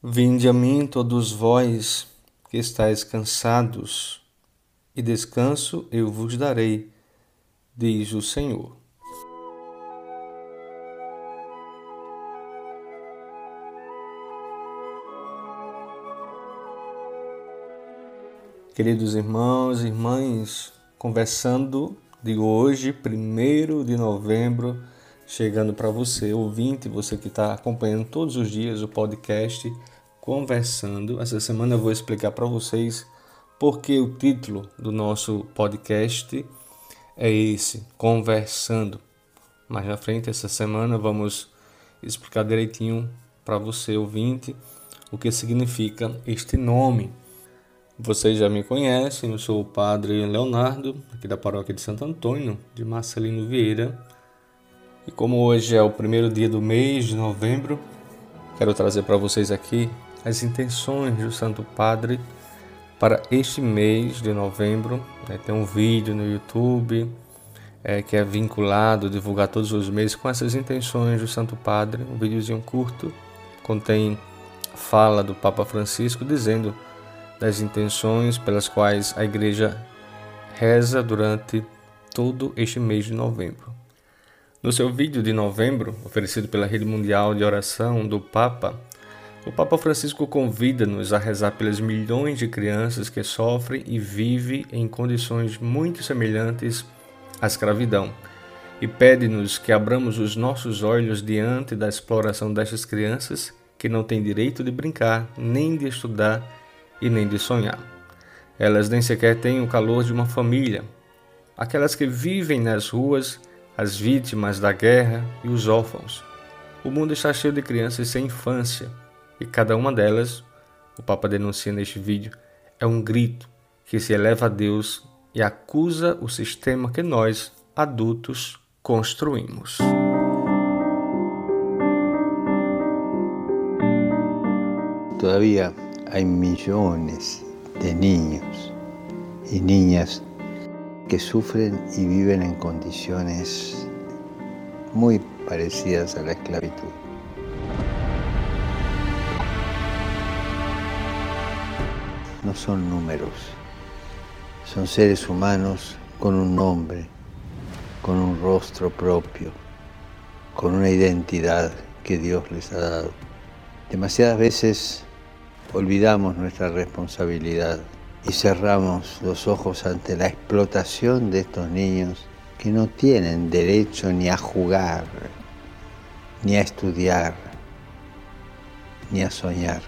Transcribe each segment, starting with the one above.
Vinde a mim, todos vós que estáis cansados, e descanso eu vos darei, diz o Senhor. Queridos irmãos e irmãs, conversando de hoje, 1 de novembro, chegando para você, ouvinte, você que está acompanhando todos os dias o podcast Conversando. Essa semana eu vou explicar para vocês porque o título do nosso podcast é esse, Conversando. Mais na frente, essa semana, vamos explicar direitinho para você, ouvinte, o que significa este nome. Vocês já me conhecem, eu sou o Padre Leonardo, aqui da paróquia de Santo Antônio, de Marcelino Vieira e como hoje é o primeiro dia do mês de novembro, quero trazer para vocês aqui as intenções do Santo Padre para este mês de novembro. É, tem um vídeo no YouTube é, que é vinculado, divulgar todos os meses com essas intenções do Santo Padre. Um videozinho curto, contém fala do Papa Francisco dizendo das intenções pelas quais a Igreja reza durante todo este mês de novembro. No seu vídeo de novembro, oferecido pela Rede Mundial de Oração do Papa, o Papa Francisco convida-nos a rezar pelas milhões de crianças que sofrem e vivem em condições muito semelhantes à escravidão e pede-nos que abramos os nossos olhos diante da exploração destas crianças que não têm direito de brincar, nem de estudar e nem de sonhar. Elas nem sequer têm o calor de uma família. Aquelas que vivem nas ruas as vítimas da guerra e os órfãos. O mundo está cheio de crianças sem infância e cada uma delas, o Papa denuncia neste vídeo, é um grito que se eleva a Deus e acusa o sistema que nós, adultos, construímos. Todavía hay millones de niños y niñas que sufren y viven en condiciones muy parecidas a la esclavitud. No son números, son seres humanos con un nombre, con un rostro propio, con una identidad que Dios les ha dado. Demasiadas veces olvidamos nuestra responsabilidad y cerramos los ojos ante la explotación de estos niños que no tienen derecho ni a jugar, ni a estudiar, ni a soñar.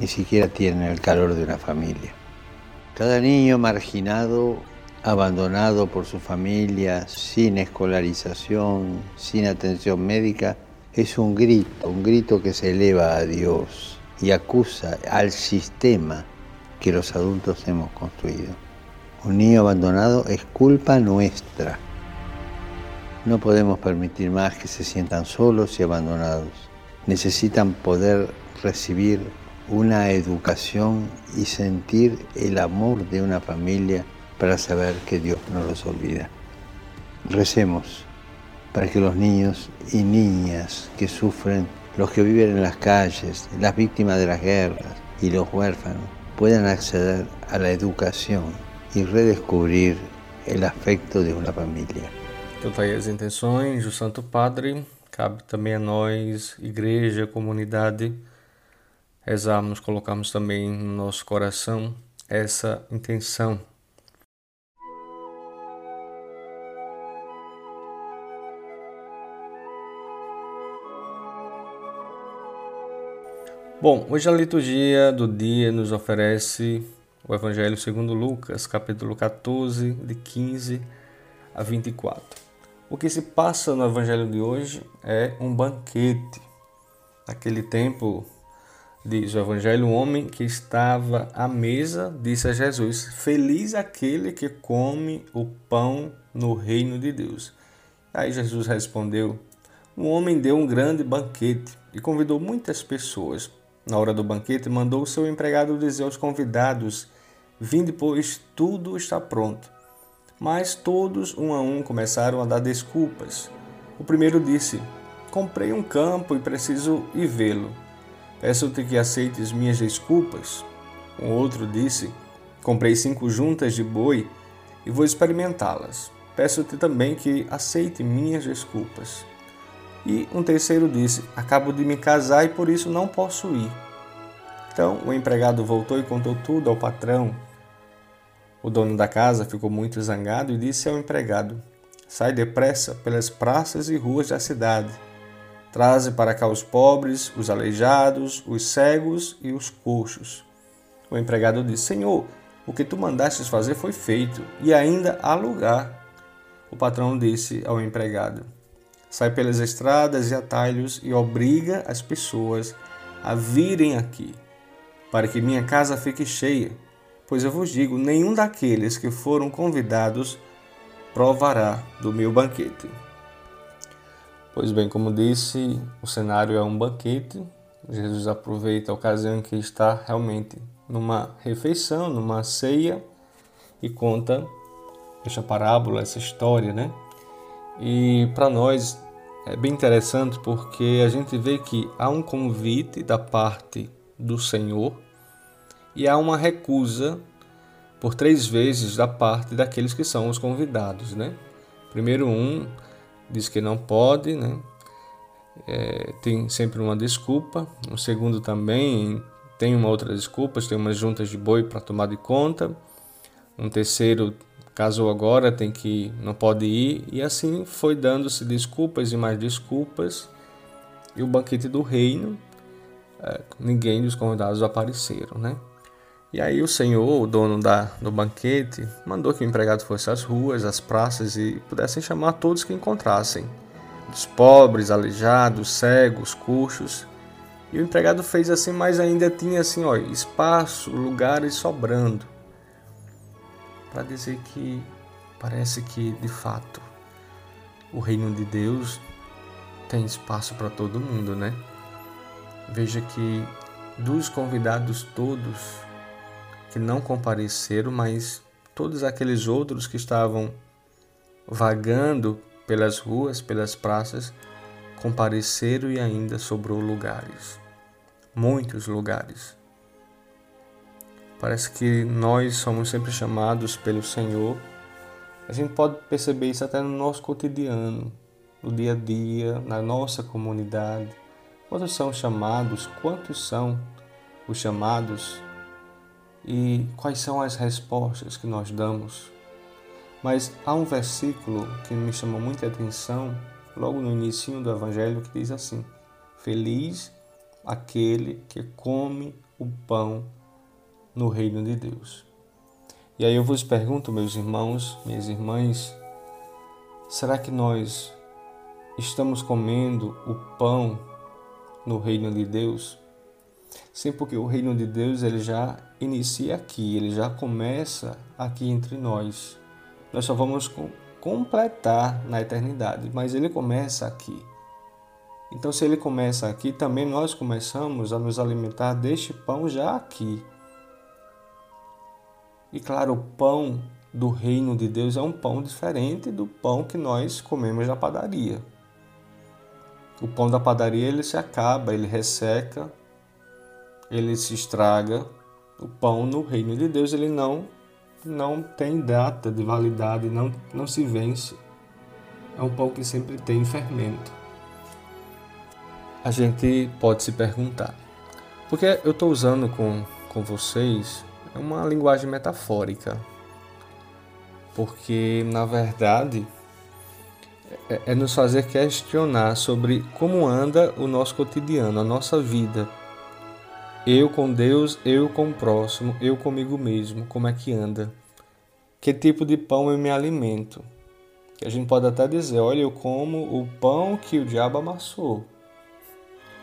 Ni siquiera tienen el calor de una familia. Cada niño marginado, abandonado por su familia, sin escolarización, sin atención médica, es un grito, un grito que se eleva a Dios y acusa al sistema que los adultos hemos construido. Un niño abandonado es culpa nuestra. No podemos permitir más que se sientan solos y abandonados. Necesitan poder recibir una educación y sentir el amor de una familia para saber que Dios no los olvida. Recemos para que los niños y niñas que sufren los que viven en las calles, las víctimas de las guerras y los huérfanos puedan acceder a la educação e redescobrir o afeto de uma família. Então tá aí as intenções do Santo Padre, cabe também a nós, igreja, comunidade, rezarmos, colocarmos também no nosso coração essa intenção Bom, hoje a liturgia do dia nos oferece o Evangelho segundo Lucas, capítulo 14, de 15 a 24. O que se passa no Evangelho de hoje é um banquete. Naquele tempo, diz o Evangelho, um homem que estava à mesa disse a Jesus: Feliz aquele que come o pão no reino de Deus. Aí Jesus respondeu: Um homem deu um grande banquete e convidou muitas pessoas. Na hora do banquete, mandou o seu empregado dizer aos convidados: Vinde, pois tudo está pronto. Mas todos, um a um, começaram a dar desculpas. O primeiro disse: Comprei um campo e preciso ir vê-lo. Peço-te que aceites minhas desculpas. Um outro disse: Comprei cinco juntas de boi e vou experimentá-las. Peço-te também que aceite minhas desculpas. E um terceiro disse: Acabo de me casar e por isso não posso ir. Então o empregado voltou e contou tudo ao patrão. O dono da casa ficou muito zangado e disse ao empregado: Sai depressa pelas praças e ruas da cidade. Traze para cá os pobres, os aleijados, os cegos e os coxos. O empregado disse: Senhor, o que tu mandastes fazer foi feito, e ainda há lugar. O patrão disse ao empregado: Sai pelas estradas e atalhos e obriga as pessoas a virem aqui, para que minha casa fique cheia. Pois eu vos digo: nenhum daqueles que foram convidados provará do meu banquete. Pois bem, como disse, o cenário é um banquete. Jesus aproveita a ocasião em que está realmente numa refeição, numa ceia e conta esta parábola, essa história, né? E para nós é bem interessante porque a gente vê que há um convite da parte do Senhor e há uma recusa por três vezes da parte daqueles que são os convidados, né? Primeiro um diz que não pode, né? É, tem sempre uma desculpa. O segundo também tem uma outra desculpa, tem umas juntas de boi para tomar de conta. Um terceiro casou agora, tem que não pode ir e assim foi dando-se desculpas e mais desculpas. E o banquete do reino, é, ninguém dos convidados apareceram, né? E aí o senhor, o dono da, do banquete, mandou que o empregado fosse às ruas, às praças e pudessem chamar todos que encontrassem, os pobres, aleijados, cegos, coxos. E o empregado fez assim, mas ainda tinha assim, ó, espaço, lugares sobrando para dizer que parece que de fato o reino de Deus tem espaço para todo mundo, né? Veja que dos convidados todos que não compareceram, mas todos aqueles outros que estavam vagando pelas ruas, pelas praças, compareceram e ainda sobrou lugares. Muitos lugares. Parece que nós somos sempre chamados pelo Senhor. A gente pode perceber isso até no nosso cotidiano, no dia a dia, na nossa comunidade. Quantos são chamados? Quantos são os chamados? E quais são as respostas que nós damos? Mas há um versículo que me chamou muita atenção, logo no início do Evangelho, que diz assim: Feliz aquele que come o pão no reino de Deus. E aí eu vos pergunto, meus irmãos, minhas irmãs, será que nós estamos comendo o pão no reino de Deus? Sim, porque o reino de Deus ele já inicia aqui, ele já começa aqui entre nós. Nós só vamos completar na eternidade, mas ele começa aqui. Então, se ele começa aqui, também nós começamos a nos alimentar deste pão já aqui. E claro, o pão do reino de Deus é um pão diferente do pão que nós comemos na padaria. O pão da padaria ele se acaba, ele resseca, ele se estraga. O pão no reino de Deus ele não não tem data de validade, não não se vence. É um pão que sempre tem fermento. A gente pode se perguntar, porque eu estou usando com, com vocês é uma linguagem metafórica, porque na verdade é, é nos fazer questionar sobre como anda o nosso cotidiano, a nossa vida. Eu com Deus, eu com o próximo, eu comigo mesmo, como é que anda? Que tipo de pão eu me alimento? A gente pode até dizer, olha, eu como o pão que o diabo amassou.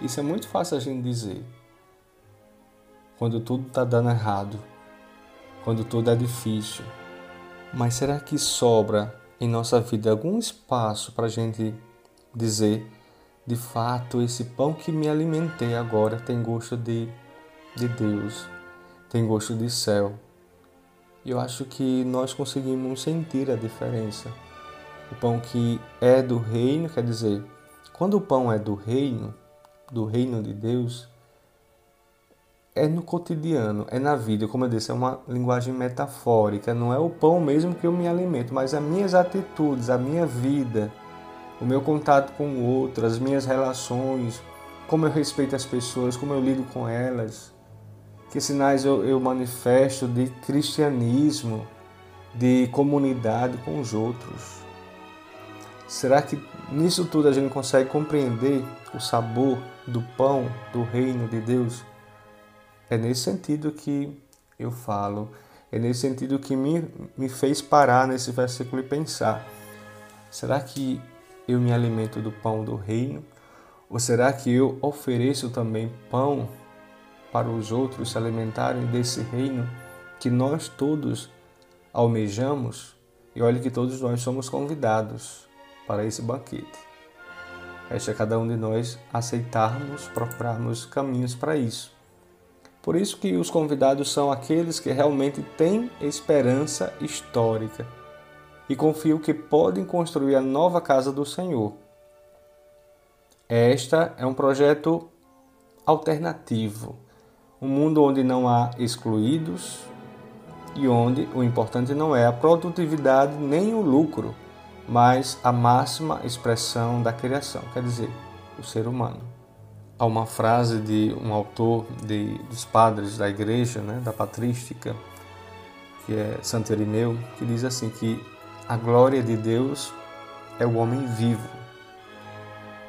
Isso é muito fácil a gente dizer. Quando tudo está dando errado quando tudo é difícil. Mas será que sobra em nossa vida algum espaço para a gente dizer, de fato, esse pão que me alimentei agora tem gosto de, de Deus, tem gosto de céu? Eu acho que nós conseguimos sentir a diferença. O pão que é do reino, quer dizer, quando o pão é do reino, do reino de Deus, é no cotidiano, é na vida, como eu disse, é uma linguagem metafórica, não é o pão mesmo que eu me alimento, mas as minhas atitudes, a minha vida, o meu contato com o outro, as minhas relações, como eu respeito as pessoas, como eu lido com elas, que sinais eu, eu manifesto de cristianismo, de comunidade com os outros. Será que nisso tudo a gente consegue compreender o sabor do pão do reino de Deus? É nesse sentido que eu falo, é nesse sentido que me, me fez parar nesse versículo e pensar: será que eu me alimento do pão do reino? Ou será que eu ofereço também pão para os outros se alimentarem desse reino que nós todos almejamos? E olhe que todos nós somos convidados para esse banquete. Resta cada um de nós aceitarmos, procurarmos caminhos para isso. Por isso que os convidados são aqueles que realmente têm esperança histórica e confiam que podem construir a nova casa do Senhor. Esta é um projeto alternativo, um mundo onde não há excluídos e onde o importante não é a produtividade nem o lucro, mas a máxima expressão da criação, quer dizer, o ser humano há uma frase de um autor de, dos padres da igreja, né, da patrística, que é Santo Irineu, que diz assim que a glória de Deus é o homem vivo.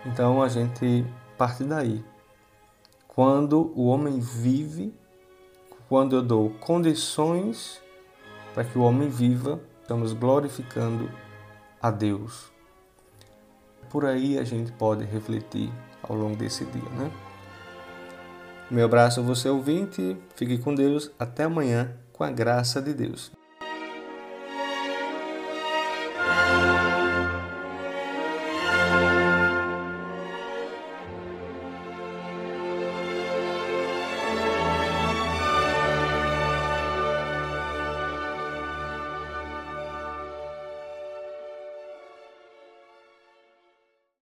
Então a gente parte daí. Quando o homem vive, quando eu dou condições para que o homem viva, estamos glorificando a Deus. Por aí a gente pode refletir ao longo desse dia, né? Meu abraço a você ouvinte, fique com Deus, até amanhã, com a graça de Deus.